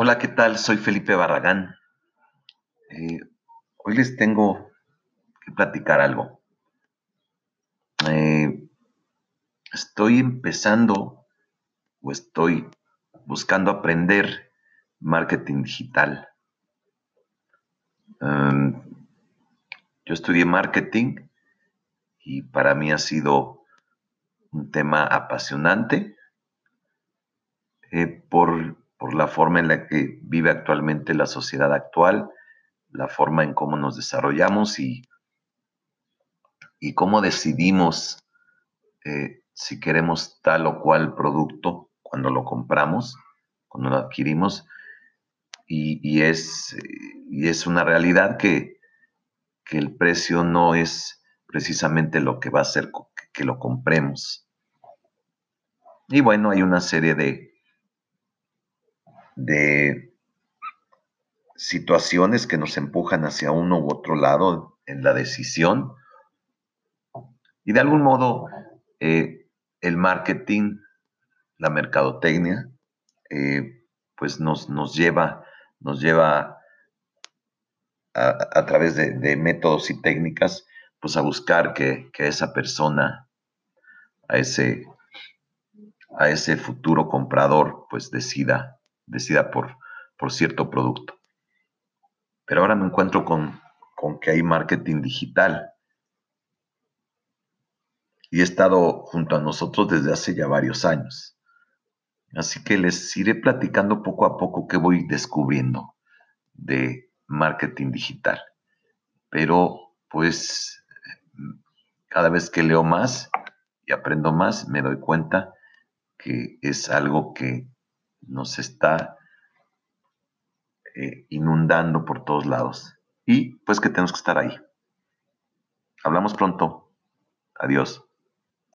Hola, ¿qué tal? Soy Felipe Barragán. Eh, hoy les tengo que platicar algo. Eh, estoy empezando o estoy buscando aprender marketing digital. Em, yo estudié marketing y para mí ha sido un tema apasionante eh, por por la forma en la que vive actualmente la sociedad actual, la forma en cómo nos desarrollamos y, y cómo decidimos eh, si queremos tal o cual producto cuando lo compramos, cuando lo adquirimos. Y, es, y es, una realidad que, que el precio no es precisamente lo que va a hacer que lo compremos. Y bueno, hay una serie de, de situaciones que nos empujan hacia uno u otro lado en la decisión. Y de algún modo, eh, el marketing, la mercadotecnia, eh, pues nos, nos, lleva, nos lleva a, través de, métodos y técnicas, pues a buscar que, que esa persona, a ese, a ese futuro comprador, pues decida decida por, por cierto producto. Pero ahora me encuentro con, con que hay marketing digital. Y he estado junto a nosotros desde hace ya varios años. Así que les iré platicando poco a poco qué voy descubriendo de marketing digital. Pero pues cada vez que leo más y aprendo más, me doy cuenta que es algo que nos está eh, inundando por todos lados. Y pues que tenemos que estar ahí. Hablamos pronto. Adiós.